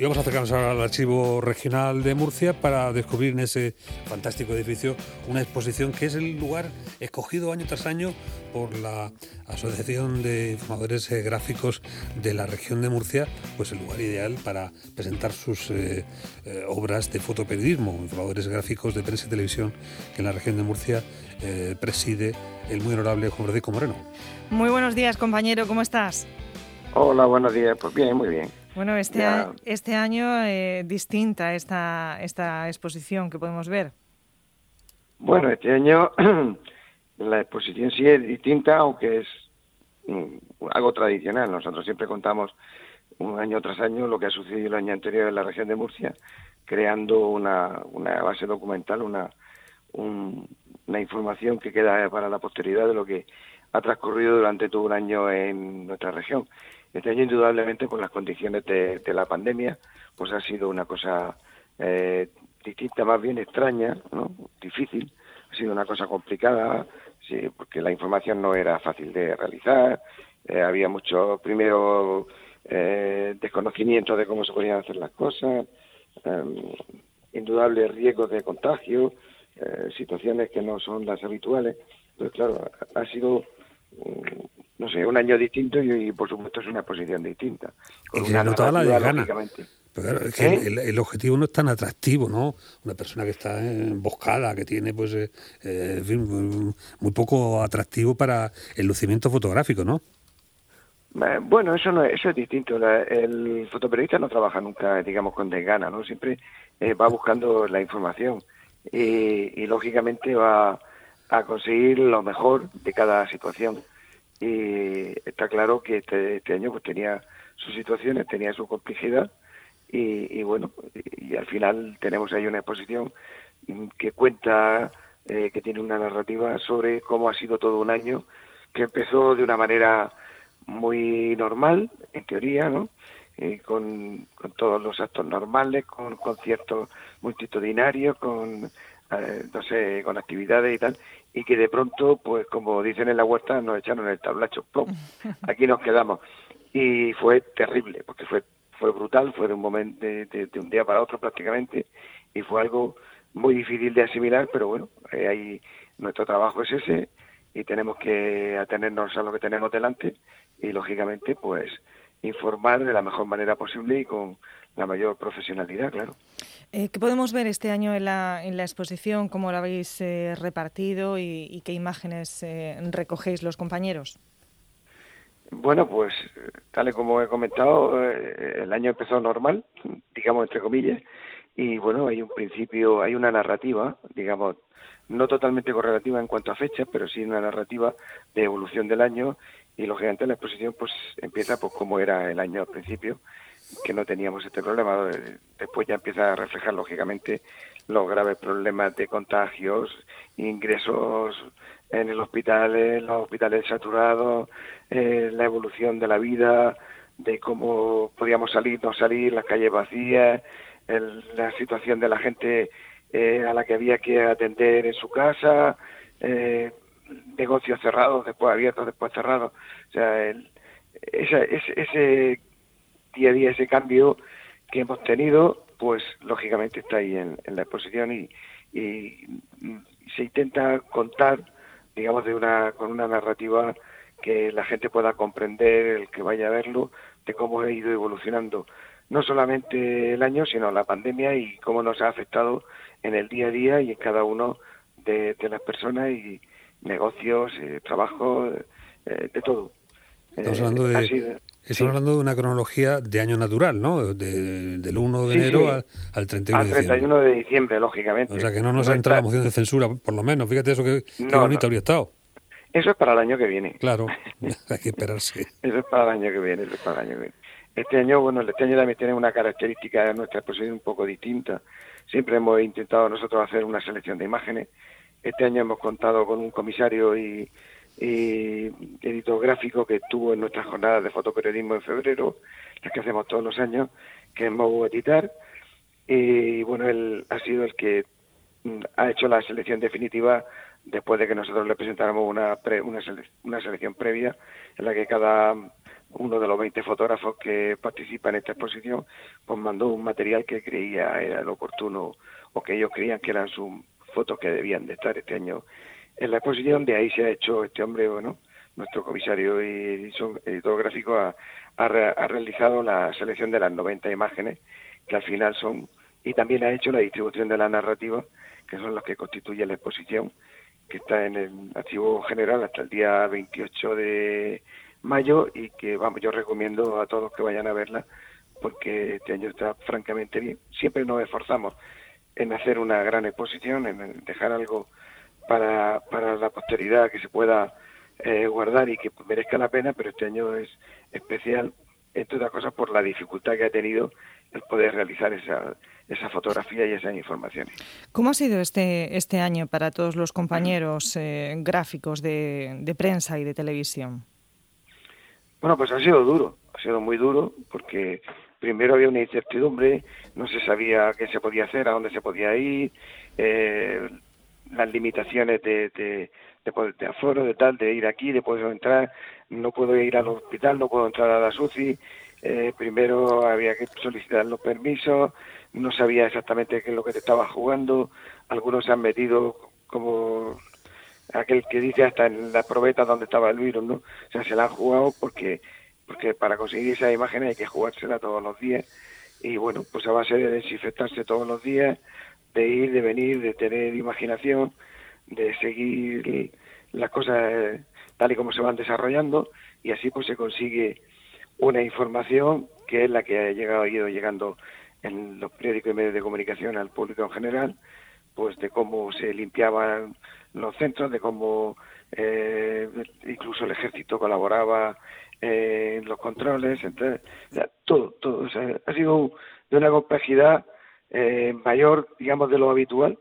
Y vamos a acercarnos ahora al Archivo Regional de Murcia para descubrir en ese fantástico edificio una exposición que es el lugar escogido año tras año por la Asociación de Informadores eh, Gráficos de la región de Murcia, pues el lugar ideal para presentar sus eh, eh, obras de fotoperiodismo, informadores gráficos de prensa y televisión que en la región de Murcia preside el muy honorable Juan Francisco Moreno. Muy buenos días, compañero, ¿cómo estás? Hola, buenos días. Pues bien, muy bien. Bueno, este, este año eh, distinta esta, esta exposición que podemos ver. Bueno, este año la exposición sí es distinta, aunque es mm, algo tradicional. Nosotros siempre contamos un año tras año lo que ha sucedido el año anterior en la región de Murcia, creando una, una base documental, una, una información que queda para la posteridad de lo que ha transcurrido durante todo un año en nuestra región. Este año, indudablemente, por las condiciones de, la pandemia, pues ha sido una cosa eh, distinta, más bien extraña, ¿no? difícil, ha sido una cosa complicada, sí, porque la información no era fácil de realizar, eh, había mucho, primero, eh, desconocimiento de cómo se podían hacer las cosas, eh, indudables riesgos de contagio, eh, situaciones que no son las habituales. Pues claro, ha sido no sé, un año distinto y, por supuesto es una posición distinta. y se notaba la Pero es que ¿Eh? el, objetivo no es tan atractivo, ¿no? Una persona que está emboscada, que tiene, pues, eh, eh muy poco atractivo para el lucimiento fotográfico, ¿no? Eh, bueno, eso no es, eso es distinto. el fotoperiodista no trabaja nunca, digamos, con desgana, ¿no? Siempre va buscando la información y, y lógicamente va a conseguir lo mejor de cada situación. Y está claro que este, este año pues tenía sus situaciones, tenía su complejidad y, bueno, y, al final tenemos ahí una exposición que cuenta, eh, que tiene una narrativa sobre cómo ha sido todo un año, que empezó de una manera muy normal, en teoría, ¿no? Con, con, todos los actos normales, con conciertos multitudinarios, con eh, no sé, con actividades y tal, y que de pronto, pues como dicen en la huerta, nos echaron el tablacho, ¡plum! aquí nos quedamos. Y fue terrible, porque fue fue brutal, fue de un momento, de, un día para otro prácticamente, y fue algo muy difícil de asimilar, pero bueno, eh, ahí nuestro trabajo es ese, y tenemos que atenernos a lo que tenemos delante, y lógicamente, pues informar de la mejor manera posible y con la mayor profesionalidad, claro. Eh, ¿Qué podemos ver este año en la, en la exposición? ¿Cómo lo habéis eh, repartido y, qué imágenes eh, recogéis los compañeros? Bueno, pues tal y como he comentado, el año empezó normal, digamos entre comillas, y bueno, hay un principio, hay una narrativa, digamos, no totalmente correlativa en cuanto a fechas, pero sí una narrativa de evolución del año y lógicamente la exposición pues empieza pues como era el año al principio que no teníamos este problema. Después ya empieza a reflejar, lógicamente, los graves problemas de contagios, ingresos en el hospital, los hospitales saturados, eh, la evolución de la vida, de cómo podíamos salir, no salir, las calles vacías, la situación de la gente eh, a la que había que atender en su casa, eh, negocios cerrados, después abiertos, después cerrados. O sea, el, ese, ese día a día ese cambio que hemos tenido, pues lógicamente está ahí en, la exposición y, se intenta contar, digamos, de una con una narrativa que la gente pueda comprender, el que vaya a verlo, de cómo ha ido evolucionando no solamente el año, sino la pandemia y cómo nos ha afectado en el día a día y en cada uno de, las personas y negocios, eh, trabajo, eh, de todo. Estamos hablando de, Estamos hablando de una cronología de año natural, ¿no? del 1 de enero Al, 31 de diciembre. 31 de diciembre, lógicamente. O sea, que no nos ha entrado la moción de censura, por lo menos. Fíjate eso que, bonito habría estado. Eso es para el año que viene. Claro, hay que esperarse. eso es para el año que viene, eso es para el año que viene. Este año, bueno, este año también tiene una característica de nuestra exposición un poco distinta. Siempre hemos intentado nosotros hacer una selección de imágenes. Este año hemos contado con un comisario y editor gráfico que estuvo en nuestras jornadas de fotoperiodismo en febrero, las que hacemos todos los años, que es Mobu Editar. Y bueno, él ha sido el que mm, ha hecho la selección definitiva después de que nosotros le presentáramos una, una, selección previa en la que cada uno de los 20 fotógrafos que participan en esta exposición, pues mandó un material que creía era lo oportuno o que ellos creían que eran sus fotos que debían de estar este año en la exposición. De ahí se ha hecho este hombre, bueno, nuestro comisario y editor gráfico ha, ha, realizado la selección de las 90 imágenes que al final son, y también ha hecho la distribución de la narrativa, que son las que constituyen la exposición, que está en el archivo general hasta el día 28 de mayo y que vamos yo recomiendo a todos que vayan a verla porque este año está francamente bien. Siempre nos esforzamos en hacer una gran exposición, en dejar algo para, para la posteridad que se pueda eh, guardar y que merezca la pena, pero este año es especial, entre otras cosas, por la dificultad que ha tenido el poder realizar esa, esa fotografía y esas informaciones. ¿Cómo ha sido este, este año para todos los compañeros eh, gráficos de, de prensa y de televisión? Bueno, pues ha sido duro, ha sido muy duro porque primero había una incertidumbre, no se sabía qué se podía hacer, a dónde se podía ir, eh, las limitaciones de, de, de, de, aforo, de tal, de ir aquí, de poder entrar, no puedo ir al hospital, no puedo entrar a la SUCI, eh, primero había que solicitar los permisos, no sabía exactamente qué es lo que te estaba jugando, algunos se han metido como aquel que dice hasta en la probeta donde estaba el virus, ¿no? O sea, se la han jugado porque, porque para conseguir esa imagen hay que jugársela todos los días y bueno, pues a base de desinfectarse todos los días, de ir, de venir, de tener imaginación, de seguir las cosas tal y como se van desarrollando y así pues se consigue una información que es la que ha llegado ha ido llegando en los periódicos y medios de comunicación al público en general pues de cómo se limpiaban los centros, de cómo eh, incluso el ejército colaboraba eh, en los controles, entonces, todo, todo, ha sido de una complejidad eh, mayor, digamos, de lo habitual,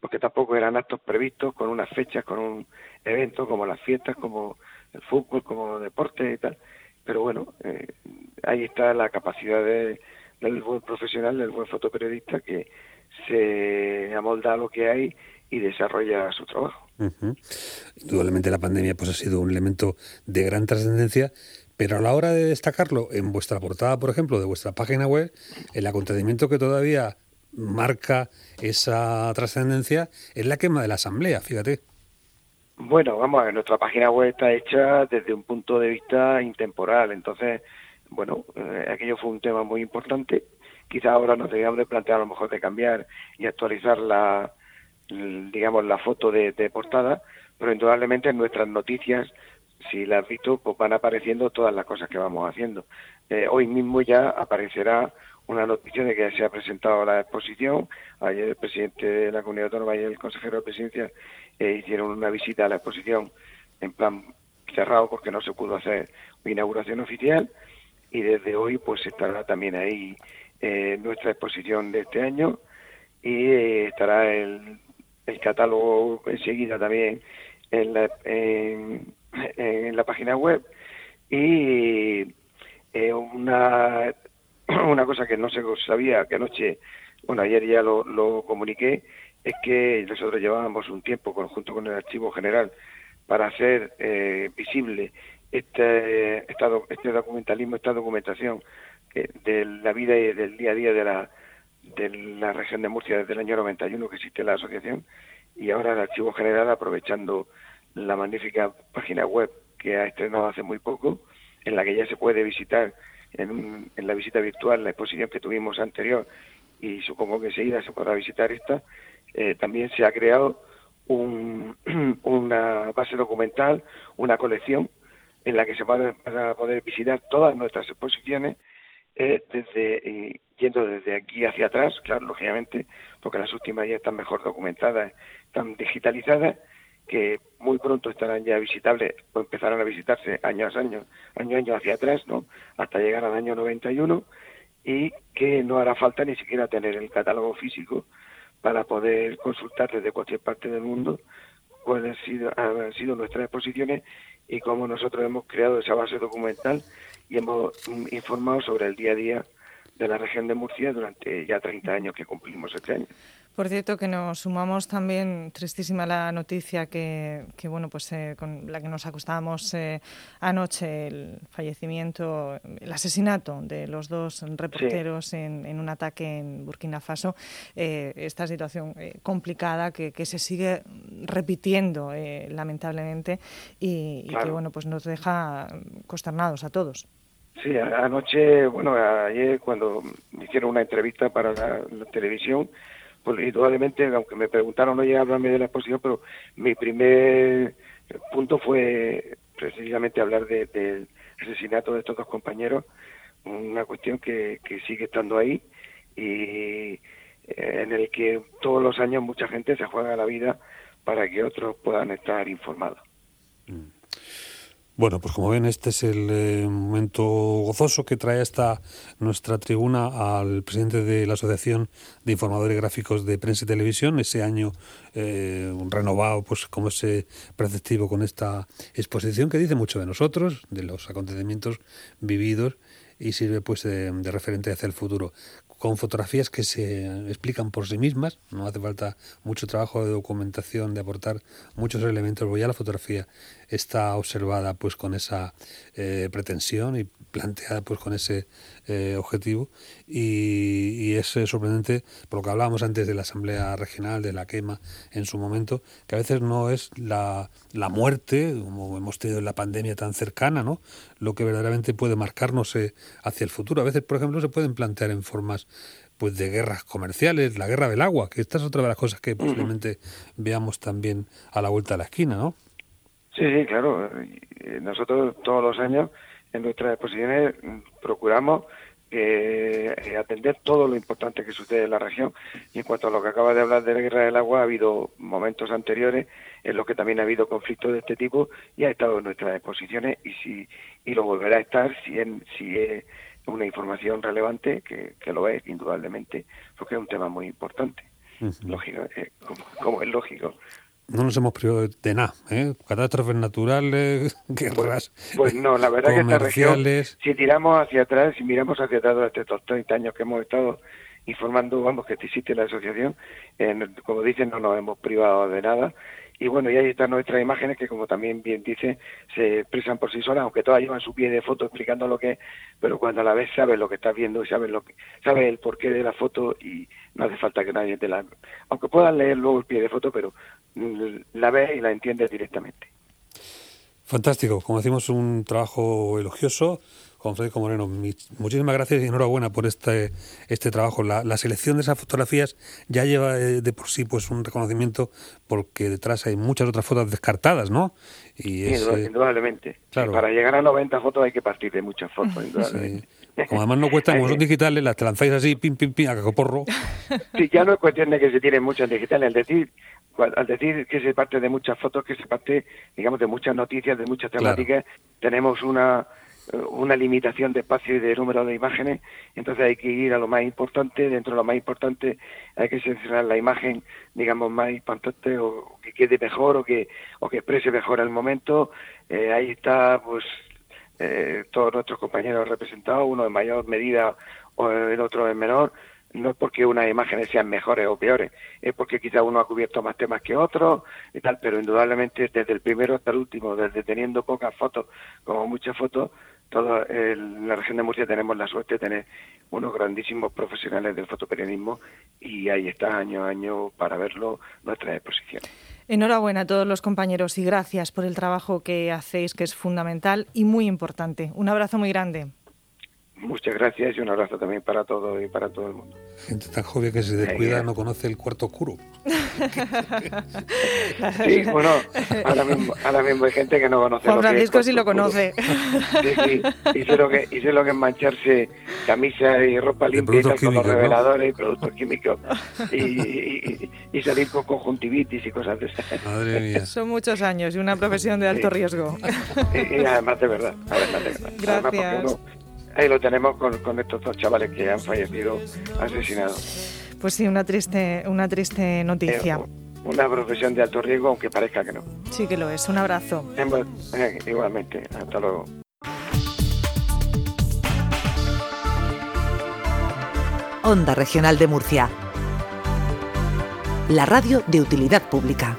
porque tampoco eran actos previstos con unas fechas, con un evento como las fiestas, como el fútbol, como deporte y tal. Pero bueno, ahí está la capacidad de, del buen profesional, del buen fotoperiodista que se amolda a lo que hay y desarrolla su trabajo. Indudablemente la pandemia pues ha sido un elemento de gran trascendencia, pero a la hora de destacarlo en vuestra portada, por ejemplo, de vuestra página web, el acontecimiento que todavía marca esa trascendencia es la quema de la asamblea, fíjate. Bueno, vamos a ver, nuestra página web está hecha desde un punto de vista intemporal, entonces, bueno, eh, aquello fue un tema muy importante quizá ahora nos deberíamos de plantear a lo mejor de cambiar y actualizar la, digamos, la foto de, portada, pero indudablemente en nuestras noticias, si las has visto, pues van apareciendo todas las cosas que vamos haciendo. Eh, hoy mismo ya aparecerá una noticia de que se ha presentado la exposición. Ayer el presidente de la Comunidad Autónoma y el consejero de Presidencia eh, hicieron una visita a la exposición en plan cerrado porque no se pudo hacer inauguración oficial y desde hoy pues estará también ahí eh, nuestra exposición de este año y eh, estará el, el, catálogo enseguida también en la, en, la página web. Y eh, una, una cosa que no se sabía que anoche, bueno ayer ya lo, lo comuniqué, es que nosotros llevábamos un tiempo conjunto con el Archivo General para hacer eh, visible este, este documentalismo, esta documentación de la vida y del día a día de la, de la región de Murcia desde el año 91 que existe la asociación y ahora el Archivo General aprovechando la magnífica página web que ha estrenado hace muy poco, en la que ya se puede visitar en, en la visita virtual la exposición que tuvimos anterior y supongo que enseguida se podrá visitar esta, eh, también se ha creado un, una base documental, una colección en la que se van a poder visitar todas nuestras exposiciones eh, desde yendo desde aquí hacia atrás, claro, lógicamente, porque las últimas ya están mejor documentadas, están digitalizadas, que muy pronto estarán ya visitables o empezarán a visitarse año a año, año a año hacia atrás, ¿no? Hasta llegar al año 91 y que no hará falta ni siquiera tener el catálogo físico para poder consultar desde cualquier parte del mundo cuáles han sido, han sido nuestras exposiciones y cómo nosotros hemos creado esa base documental y hemos informado sobre el día a día de la región de Murcia durante ya 30 años que cumplimos este año. Por cierto, que nos sumamos también, tristísima la noticia que, bueno, pues eh, con la que nos acostábamos eh, anoche, el fallecimiento, el asesinato de los dos reporteros en, un ataque en Burkina Faso. Eh, esta situación complicada que, se sigue repitiendo, lamentablemente, y, y que, bueno, pues nos deja consternados a todos. Sí, anoche, bueno, ayer cuando me hicieron una entrevista para la televisión, pues indudablemente, aunque me preguntaron, oye, háblame de la exposición, pero mi primer punto fue precisamente hablar del asesinato de estos dos compañeros, una cuestión que, sigue estando ahí y eh, en el que todos los años mucha gente se juega la vida para que otros puedan estar informados. Mm. Bueno, pues como ven, este es el eh, momento gozoso que trae esta nuestra tribuna al presidente de la Asociación de Informadores Gráficos de Prensa y Televisión, ese año eh, renovado, pues como ese preceptivo con esta exposición que dice mucho de nosotros, de los acontecimientos vividos y sirve pues de referente hacia el futuro con fotografías que se explican por sí mismas, no hace falta mucho trabajo de documentación, de aportar muchos elementos, porque ya la fotografía está observada pues con esa eh, pretensión y planteada pues con ese eh, objetivo y, es eh, sorprendente por lo que hablábamos antes de la Asamblea Regional, de la quema en su momento, que a veces no es la, la muerte, como hemos tenido en la pandemia tan cercana, ¿no? lo que verdaderamente puede marcarnos hacia el futuro. A veces, por ejemplo, se pueden plantear en formas pues de guerras comerciales, la guerra del agua, que esta es otra de las cosas que posiblemente veamos también a la vuelta de la esquina, ¿no? Sí, sí, claro. Nosotros todos los años en nuestras exposiciones procuramos eh, atender todo lo importante que sucede en la región. Y en cuanto a lo que acaba de hablar de la guerra del agua, ha habido momentos anteriores en los que también ha habido conflictos de este tipo y ha estado en nuestras exposiciones y si y lo volverá a estar si, en, si es una información relevante, que, que lo es indudablemente, porque es un tema muy importante. Lógico, eh, como es lógico no nos hemos privado de nada, ¿eh? Catástrofes naturales, guerras Pues, pues no, la verdad que esta región, si tiramos hacia atrás, si miramos hacia atrás durante estos 30 años que hemos estado informando, vamos, que existe la asociación, como dicen, no nos hemos privado de nada. Y bueno, y ahí están nuestras imágenes que, como también bien dice, se expresan por sí solas, aunque todas llevan su pie de foto explicando lo que es, pero cuando a la vez sabes lo que estás viendo y sabes, lo que, sabes el porqué de la foto y no hace falta que nadie te la... Aunque puedan leer luego el pie de foto, pero la ves y la entiendes directamente. Fantástico, como decimos, un trabajo elogioso. Juan Federico Moreno, muchísimas gracias y enhorabuena por este, este trabajo. La, selección de esas fotografías ya lleva eh, de por sí pues un reconocimiento porque detrás hay muchas otras fotos descartadas, ¿no? Y eh, indudablemente. Para llegar a 90 fotos hay que partir de muchas fotos, indudablemente. Como además no cuestan, como son digitales, las lanzáis así, pim, pim, pim, a cacoporro. Sí, ya no es cuestión de que se tienen muchas digitales, al decir, al decir que se parte de muchas fotos, que se parte, digamos, de muchas noticias, de muchas temáticas, tenemos una una limitación de espacio y de número de imágenes, entonces hay que ir a lo más importante, dentro de lo más importante hay que seleccionar la imagen, digamos, más importante o que quede mejor o que, o que exprese mejor el momento. Eh, ahí está, pues, eh, todos nuestros compañeros representados, uno en mayor medida o el otro en menor, no es porque unas imágenes sean mejores o peores, es porque quizá uno ha cubierto más temas que otro y tal, pero indudablemente desde el primero hasta el último, desde teniendo pocas fotos como muchas fotos, toda la región de Murcia tenemos la suerte de tener unos grandísimos profesionales del fotoperiodismo y ahí está año a año para verlo nuestras exposiciones. Enhorabuena a todos los compañeros y gracias por el trabajo que hacéis, que es fundamental y muy importante. Un abrazo muy grande. Muchas gracias y un abrazo también para todos y para todo el mundo. Gente tan joven que se descuida no conoce el cuarto oscuro. sí, bueno, ahora mismo, ahora mismo hay gente que no conoce. Juan Francisco sí lo conoce. Sí, sí, y sé lo que, y sé lo que es mancharse camisa y ropa limpia con los reveladores y productos químicos y, y, salir con conjuntivitis y cosas de esas. Madre mía. Son muchos años y una profesión de alto riesgo. Y, además de verdad, además de verdad. Gracias ahí lo tenemos con, estos dos chavales que han fallecido asesinados. Pues sí, una triste, una triste noticia. Eh, una profesión de alto riesgo, aunque parezca que no. Sí que lo es. Un abrazo. Eh, igualmente. Hasta luego. Onda Regional de Murcia. la radio de utilidad pública.